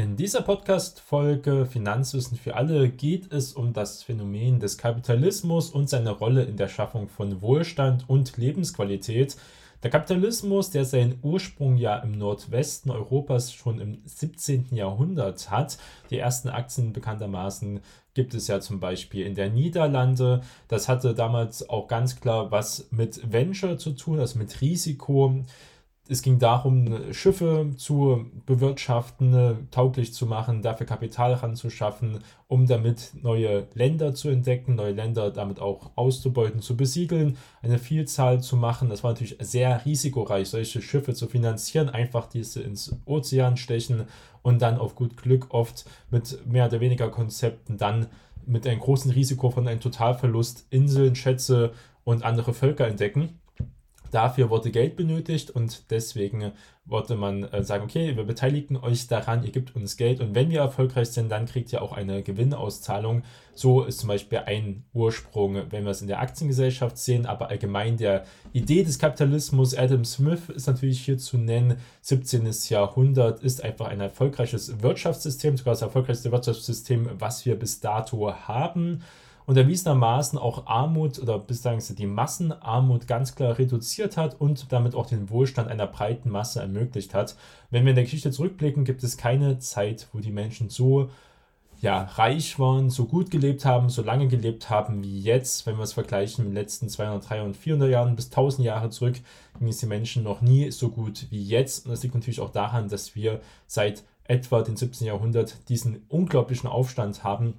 In dieser Podcast-Folge Finanzwissen für alle geht es um das Phänomen des Kapitalismus und seine Rolle in der Schaffung von Wohlstand und Lebensqualität. Der Kapitalismus, der seinen Ursprung ja im Nordwesten Europas schon im 17. Jahrhundert hat. Die ersten Aktien bekanntermaßen gibt es ja zum Beispiel in der Niederlande. Das hatte damals auch ganz klar was mit Venture zu tun, also mit Risiko es ging darum, Schiffe zu bewirtschaften, tauglich zu machen, dafür Kapital ranzuschaffen, um damit neue Länder zu entdecken, neue Länder damit auch auszubeuten, zu besiegeln, eine Vielzahl zu machen. Das war natürlich sehr risikoreich, solche Schiffe zu finanzieren, einfach diese ins Ozean stechen und dann auf gut Glück oft mit mehr oder weniger Konzepten dann mit einem großen Risiko von einem Totalverlust Inseln, Schätze und andere Völker entdecken. Dafür wurde Geld benötigt und deswegen wollte man äh, sagen, okay, wir beteiligen euch daran, ihr gebt uns Geld und wenn wir erfolgreich sind, dann kriegt ihr auch eine Gewinnauszahlung. So ist zum Beispiel ein Ursprung, wenn wir es in der Aktiengesellschaft sehen, aber allgemein der Idee des Kapitalismus, Adam Smith ist natürlich hier zu nennen, 17. Jahrhundert ist einfach ein erfolgreiches Wirtschaftssystem, sogar das erfolgreichste Wirtschaftssystem, was wir bis dato haben und erwiesenermaßen auch Armut oder bislang die Massenarmut ganz klar reduziert hat und damit auch den Wohlstand einer breiten Masse ermöglicht hat. Wenn wir in der Geschichte zurückblicken, gibt es keine Zeit, wo die Menschen so ja, reich waren, so gut gelebt haben, so lange gelebt haben wie jetzt. Wenn wir es vergleichen mit den letzten 200, 300, 400 Jahren bis 1000 Jahre zurück, ging es den Menschen noch nie so gut wie jetzt. Und das liegt natürlich auch daran, dass wir seit etwa dem 17. Jahrhundert diesen unglaublichen Aufstand haben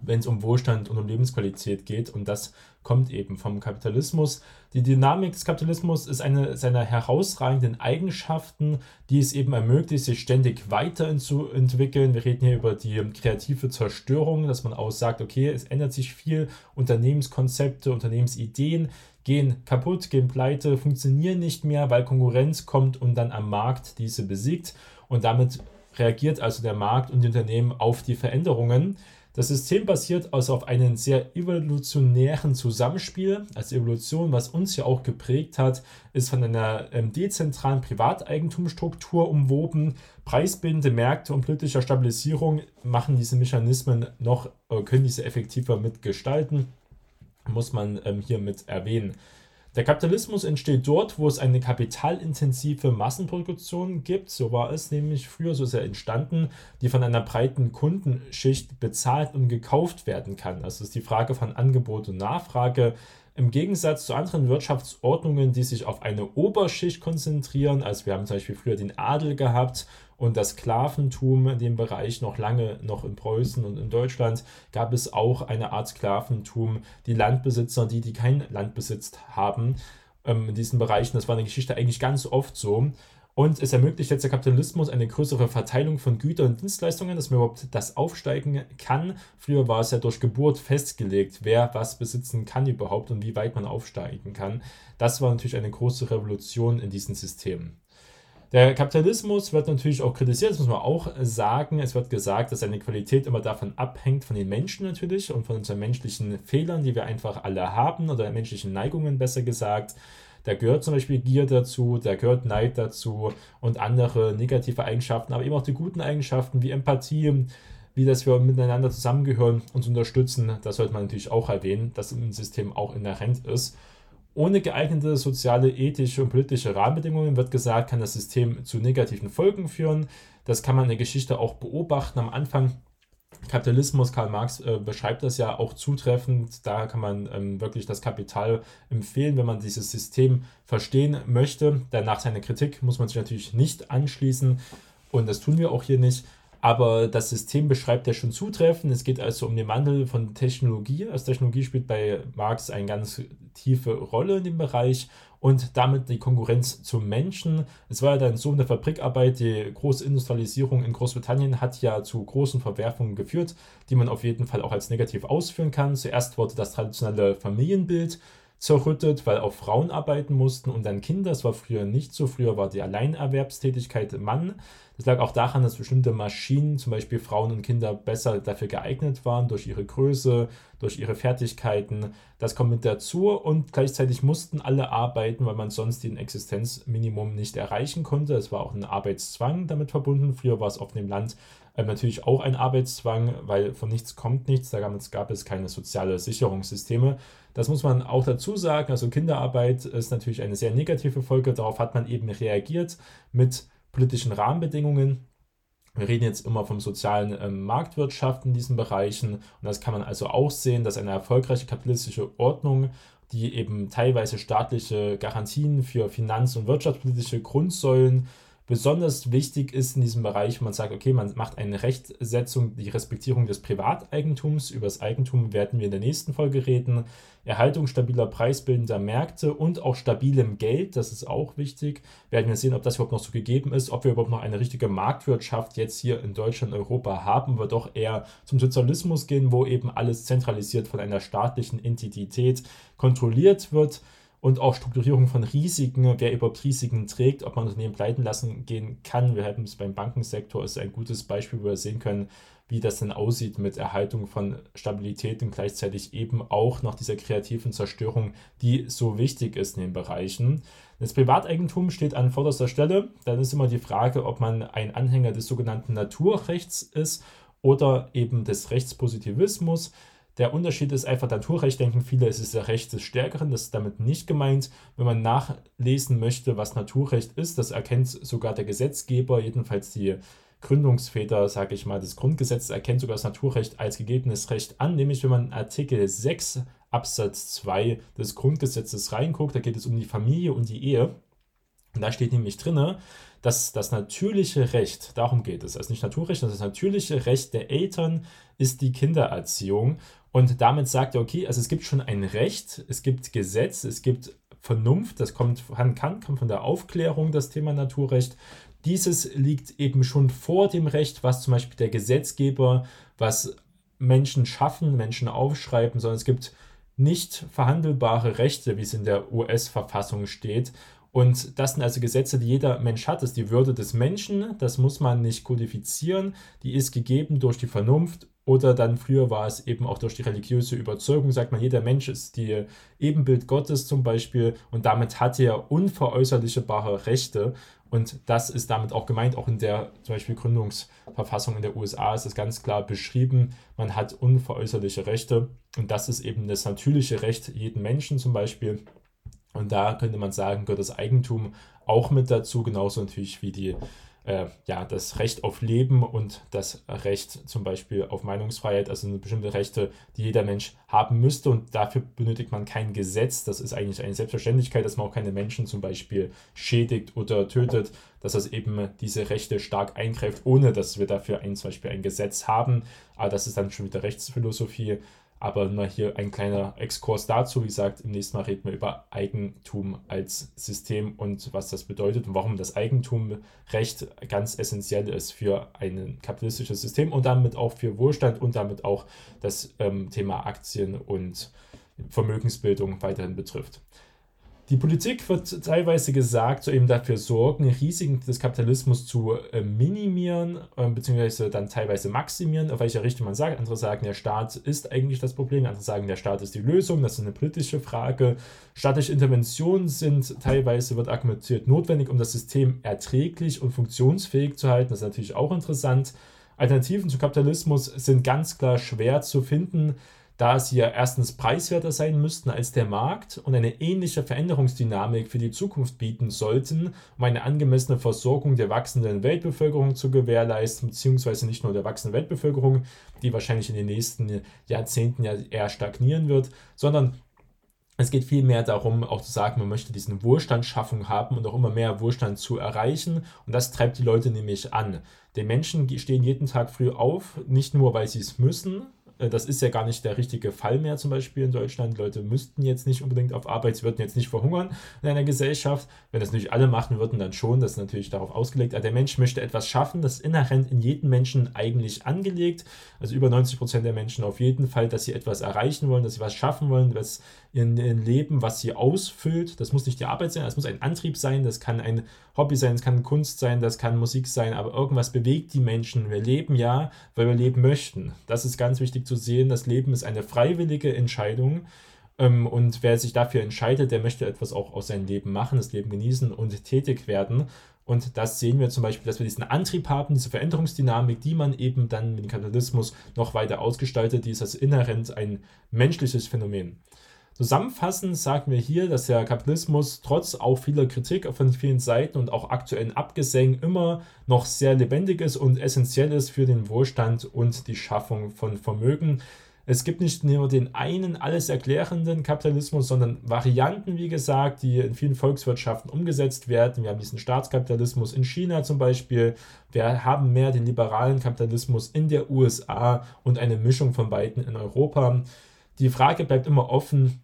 wenn es um Wohlstand und um Lebensqualität geht. Und das kommt eben vom Kapitalismus. Die Dynamik des Kapitalismus ist eine seiner herausragenden Eigenschaften, die es eben ermöglicht, sich ständig weiterzuentwickeln. Wir reden hier über die kreative Zerstörung, dass man auch sagt, okay, es ändert sich viel, Unternehmenskonzepte, Unternehmensideen gehen kaputt, gehen pleite, funktionieren nicht mehr, weil Konkurrenz kommt und dann am Markt diese besiegt. Und damit reagiert also der Markt und die Unternehmen auf die Veränderungen. Das System basiert also auf einem sehr evolutionären Zusammenspiel. Als Evolution, was uns ja auch geprägt hat, ist von einer ähm, dezentralen Privateigentumsstruktur umwoben. Preisbindende Märkte und politischer Stabilisierung machen diese Mechanismen noch, äh, können diese effektiver mitgestalten, muss man ähm, hiermit erwähnen. Der Kapitalismus entsteht dort, wo es eine kapitalintensive Massenproduktion gibt. So war es nämlich früher, so ist er entstanden, die von einer breiten Kundenschicht bezahlt und gekauft werden kann. Also ist die Frage von Angebot und Nachfrage. Im Gegensatz zu anderen Wirtschaftsordnungen, die sich auf eine Oberschicht konzentrieren, also wir haben zum Beispiel früher den Adel gehabt und das Sklaventum in dem Bereich noch lange, noch in Preußen und in Deutschland, gab es auch eine Art Sklaventum. Die Landbesitzer, die, die kein Land besitzt haben, ähm, in diesen Bereichen, das war in der Geschichte eigentlich ganz oft so. Und es ermöglicht jetzt der Kapitalismus eine größere Verteilung von Gütern und Dienstleistungen, dass man überhaupt das aufsteigen kann. Früher war es ja durch Geburt festgelegt, wer was besitzen kann überhaupt und wie weit man aufsteigen kann. Das war natürlich eine große Revolution in diesen Systemen. Der Kapitalismus wird natürlich auch kritisiert, das muss man auch sagen. Es wird gesagt, dass seine Qualität immer davon abhängt, von den Menschen natürlich und von unseren menschlichen Fehlern, die wir einfach alle haben oder menschlichen Neigungen besser gesagt. Da gehört zum Beispiel Gier dazu, da gehört Neid dazu und andere negative Eigenschaften, aber eben auch die guten Eigenschaften wie Empathie, wie dass wir miteinander zusammengehören, uns unterstützen. Das sollte man natürlich auch erwähnen, dass im System auch inhärent ist. Ohne geeignete soziale, ethische und politische Rahmenbedingungen wird gesagt, kann das System zu negativen Folgen führen. Das kann man in der Geschichte auch beobachten. Am Anfang Kapitalismus, Karl Marx äh, beschreibt das ja auch zutreffend. Da kann man ähm, wirklich das Kapital empfehlen, wenn man dieses System verstehen möchte. Danach seine Kritik muss man sich natürlich nicht anschließen und das tun wir auch hier nicht. Aber das System beschreibt er schon zutreffend. Es geht also um den Wandel von Technologie. Also Technologie spielt bei Marx eine ganz tiefe Rolle in dem Bereich und damit die Konkurrenz zum Menschen. Es war ja dann so eine Fabrikarbeit, die große Industrialisierung in Großbritannien hat ja zu großen Verwerfungen geführt, die man auf jeden Fall auch als negativ ausführen kann. Zuerst wurde das traditionelle Familienbild zerrüttet, weil auch Frauen arbeiten mussten und dann Kinder. Das war früher nicht so. Früher war die Alleinerwerbstätigkeit Mann. Das lag auch daran, dass bestimmte Maschinen, zum Beispiel Frauen und Kinder, besser dafür geeignet waren, durch ihre Größe, durch ihre Fertigkeiten. Das kommt mit dazu und gleichzeitig mussten alle arbeiten, weil man sonst den Existenzminimum nicht erreichen konnte. Es war auch ein Arbeitszwang damit verbunden. Früher war es auf dem Land äh, natürlich auch ein Arbeitszwang, weil von nichts kommt nichts. Da gab es keine soziale Sicherungssysteme. Das muss man auch dazu sagen. Also Kinderarbeit ist natürlich eine sehr negative Folge. Darauf hat man eben reagiert mit politischen Rahmenbedingungen. Wir reden jetzt immer vom sozialen ähm, Marktwirtschaft in diesen Bereichen und das kann man also auch sehen, dass eine erfolgreiche kapitalistische Ordnung, die eben teilweise staatliche Garantien für finanz- und wirtschaftspolitische Grundsäulen besonders wichtig ist in diesem Bereich, man sagt, okay, man macht eine Rechtsetzung, die Respektierung des Privateigentums. Über das Eigentum werden wir in der nächsten Folge reden. Erhaltung stabiler preisbildender Märkte und auch stabilem Geld, das ist auch wichtig. Werden wir sehen, ob das überhaupt noch so gegeben ist, ob wir überhaupt noch eine richtige Marktwirtschaft jetzt hier in Deutschland, Europa haben, wird doch eher zum Sozialismus gehen, wo eben alles zentralisiert von einer staatlichen Entität kontrolliert wird und auch Strukturierung von Risiken, wer überhaupt Risiken trägt, ob man Unternehmen pleiten lassen gehen kann. Wir haben es beim Bankensektor, ist ein gutes Beispiel, wo wir sehen können, wie das denn aussieht mit Erhaltung von Stabilität und gleichzeitig eben auch nach dieser kreativen Zerstörung, die so wichtig ist in den Bereichen. Das Privateigentum steht an vorderster Stelle. Dann ist immer die Frage, ob man ein Anhänger des sogenannten Naturrechts ist oder eben des Rechtspositivismus. Der Unterschied ist einfach, Naturrecht denken viele, es ist das Recht des Stärkeren, das ist damit nicht gemeint. Wenn man nachlesen möchte, was Naturrecht ist, das erkennt sogar der Gesetzgeber, jedenfalls die Gründungsväter, sage ich mal, des Grundgesetzes erkennt sogar das Naturrecht als gegebenes Recht an, nämlich wenn man Artikel 6 Absatz 2 des Grundgesetzes reinguckt, da geht es um die Familie und die Ehe. Und da steht nämlich drin, dass das natürliche Recht, darum geht es, also nicht Naturrecht, sondern das natürliche Recht der Eltern ist die Kindererziehung. Und damit sagt er, okay, also es gibt schon ein Recht, es gibt Gesetz, es gibt Vernunft, das kommt von kann, kommt von der Aufklärung, das Thema Naturrecht. Dieses liegt eben schon vor dem Recht, was zum Beispiel der Gesetzgeber, was Menschen schaffen, Menschen aufschreiben, sondern es gibt nicht verhandelbare Rechte, wie es in der US-Verfassung steht. Und das sind also Gesetze, die jeder Mensch hat. Das ist die Würde des Menschen. Das muss man nicht kodifizieren. Die ist gegeben durch die Vernunft oder dann früher war es eben auch durch die religiöse Überzeugung, sagt man, jeder Mensch ist die Ebenbild Gottes zum Beispiel und damit hat er unveräußerlichbare Rechte. Und das ist damit auch gemeint, auch in der zum Beispiel Gründungsverfassung in der USA ist es ganz klar beschrieben, man hat unveräußerliche Rechte und das ist eben das natürliche Recht jeden Menschen zum Beispiel. Und da könnte man sagen, gehört das Eigentum auch mit dazu, genauso natürlich wie die äh, ja, das Recht auf Leben und das Recht zum Beispiel auf Meinungsfreiheit, also bestimmte Rechte, die jeder Mensch haben müsste und dafür benötigt man kein Gesetz. Das ist eigentlich eine Selbstverständlichkeit, dass man auch keine Menschen zum Beispiel schädigt oder tötet, dass das eben diese Rechte stark eingreift, ohne dass wir dafür ein, zum Beispiel ein Gesetz haben. Aber das ist dann schon wieder Rechtsphilosophie. Aber mal hier ein kleiner Exkurs dazu. Wie gesagt, im nächsten Mal reden wir über Eigentum als System und was das bedeutet und warum das Eigentumrecht ganz essentiell ist für ein kapitalistisches System und damit auch für Wohlstand und damit auch das ähm, Thema Aktien und Vermögensbildung weiterhin betrifft. Die Politik wird teilweise gesagt, so eben dafür sorgen, Risiken des Kapitalismus zu äh, minimieren, äh, beziehungsweise dann teilweise maximieren, auf welcher Richtung man sagt. Andere sagen, der Staat ist eigentlich das Problem, andere sagen, der Staat ist die Lösung, das ist eine politische Frage. Staatliche Interventionen sind teilweise, wird argumentiert, notwendig, um das System erträglich und funktionsfähig zu halten. Das ist natürlich auch interessant. Alternativen zu Kapitalismus sind ganz klar schwer zu finden da sie ja erstens preiswerter sein müssten als der Markt und eine ähnliche Veränderungsdynamik für die Zukunft bieten sollten, um eine angemessene Versorgung der wachsenden Weltbevölkerung zu gewährleisten, beziehungsweise nicht nur der wachsenden Weltbevölkerung, die wahrscheinlich in den nächsten Jahrzehnten ja eher stagnieren wird, sondern es geht vielmehr darum, auch zu sagen, man möchte diesen Wohlstandsschaffung haben und auch immer mehr Wohlstand zu erreichen. Und das treibt die Leute nämlich an. Die Menschen stehen jeden Tag früh auf, nicht nur, weil sie es müssen, das ist ja gar nicht der richtige Fall mehr, zum Beispiel in Deutschland. Leute müssten jetzt nicht unbedingt auf Arbeit, sie würden jetzt nicht verhungern in einer Gesellschaft. Wenn das natürlich alle machen würden, dann schon. Das ist natürlich darauf ausgelegt. Aber der Mensch möchte etwas schaffen. Das ist inhärent in jedem Menschen eigentlich angelegt. Also über 90 Prozent der Menschen auf jeden Fall, dass sie etwas erreichen wollen, dass sie was schaffen wollen, was in, in Leben, was sie ausfüllt. Das muss nicht die Arbeit sein, das muss ein Antrieb sein, das kann ein Hobby sein, das kann Kunst sein, das kann Musik sein, aber irgendwas bewegt die Menschen. Wir leben ja, weil wir leben möchten. Das ist ganz wichtig zu sehen. Das Leben ist eine freiwillige Entscheidung. Ähm, und wer sich dafür entscheidet, der möchte etwas auch aus seinem Leben machen, das Leben genießen und tätig werden. Und das sehen wir zum Beispiel, dass wir diesen Antrieb haben, diese Veränderungsdynamik, die man eben dann mit dem Kapitalismus noch weiter ausgestaltet, die ist als inhärent ein menschliches Phänomen. Zusammenfassend sagen wir hier, dass der Kapitalismus trotz auch vieler Kritik von vielen Seiten und auch aktuellen Abgesängen immer noch sehr lebendig ist und essentiell ist für den Wohlstand und die Schaffung von Vermögen. Es gibt nicht nur den einen alles erklärenden Kapitalismus, sondern Varianten, wie gesagt, die in vielen Volkswirtschaften umgesetzt werden. Wir haben diesen Staatskapitalismus in China zum Beispiel. Wir haben mehr den liberalen Kapitalismus in der USA und eine Mischung von beiden in Europa. Die Frage bleibt immer offen,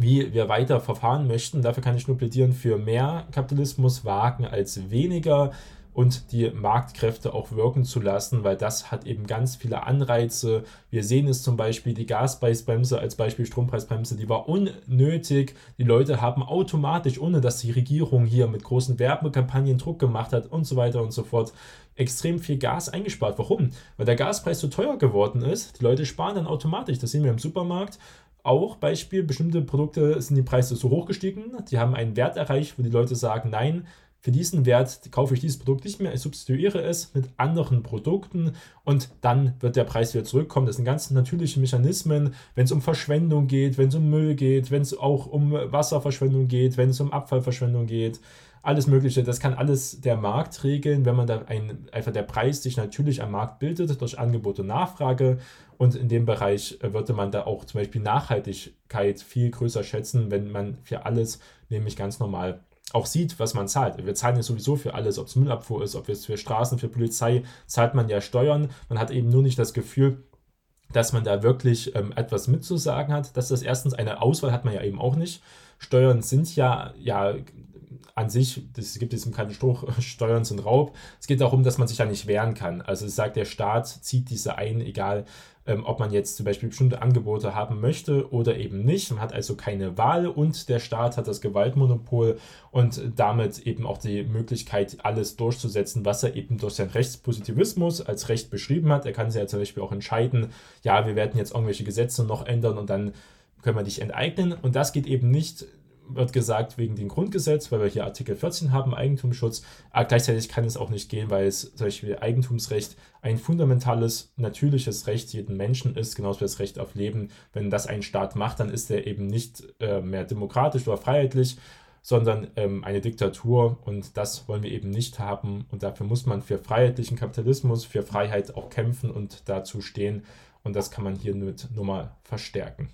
wie wir weiter verfahren möchten. Dafür kann ich nur plädieren für mehr Kapitalismus wagen als weniger und die Marktkräfte auch wirken zu lassen, weil das hat eben ganz viele Anreize. Wir sehen es zum Beispiel, die Gaspreisbremse als Beispiel Strompreisbremse, die war unnötig. Die Leute haben automatisch, ohne dass die Regierung hier mit großen Werbekampagnen Druck gemacht hat und so weiter und so fort, extrem viel Gas eingespart. Warum? Weil der Gaspreis so teuer geworden ist. Die Leute sparen dann automatisch. Das sehen wir im Supermarkt. Auch Beispiel, bestimmte Produkte sind die Preise so hoch gestiegen, die haben einen Wert erreicht, wo die Leute sagen, nein, für diesen Wert kaufe ich dieses Produkt nicht mehr, ich substituiere es mit anderen Produkten und dann wird der Preis wieder zurückkommen. Das sind ganz natürliche Mechanismen, wenn es um Verschwendung geht, wenn es um Müll geht, wenn es auch um Wasserverschwendung geht, wenn es um Abfallverschwendung geht alles Mögliche. Das kann alles der Markt regeln, wenn man da ein, einfach der Preis sich natürlich am Markt bildet durch Angebot und Nachfrage. Und in dem Bereich äh, würde man da auch zum Beispiel Nachhaltigkeit viel größer schätzen, wenn man für alles nämlich ganz normal auch sieht, was man zahlt. Wir zahlen ja sowieso für alles, ob es Müllabfuhr ist, ob es für Straßen, für Polizei, zahlt man ja Steuern. Man hat eben nur nicht das Gefühl, dass man da wirklich ähm, etwas mitzusagen hat. Das ist erstens eine Auswahl hat man ja eben auch nicht. Steuern sind ja, ja an sich, es gibt diesen keinen Spruch, Steuern sind Raub. Es geht darum, dass man sich ja nicht wehren kann. Also es sagt, der Staat zieht diese ein, egal ähm, ob man jetzt zum Beispiel bestimmte Angebote haben möchte oder eben nicht. Man hat also keine Wahl und der Staat hat das Gewaltmonopol und damit eben auch die Möglichkeit, alles durchzusetzen, was er eben durch seinen Rechtspositivismus als Recht beschrieben hat. Er kann sich ja zum Beispiel auch entscheiden, ja, wir werden jetzt irgendwelche Gesetze noch ändern und dann können wir dich enteignen. Und das geht eben nicht wird gesagt wegen dem Grundgesetz, weil wir hier Artikel 14 haben, Eigentumsschutz. Aber gleichzeitig kann es auch nicht gehen, weil es zum Beispiel Eigentumsrecht ein fundamentales, natürliches Recht jeden Menschen ist, genauso wie das Recht auf Leben. Wenn das ein Staat macht, dann ist er eben nicht äh, mehr demokratisch oder freiheitlich, sondern ähm, eine Diktatur und das wollen wir eben nicht haben und dafür muss man für freiheitlichen Kapitalismus, für Freiheit auch kämpfen und dazu stehen und das kann man hier nur mal verstärken.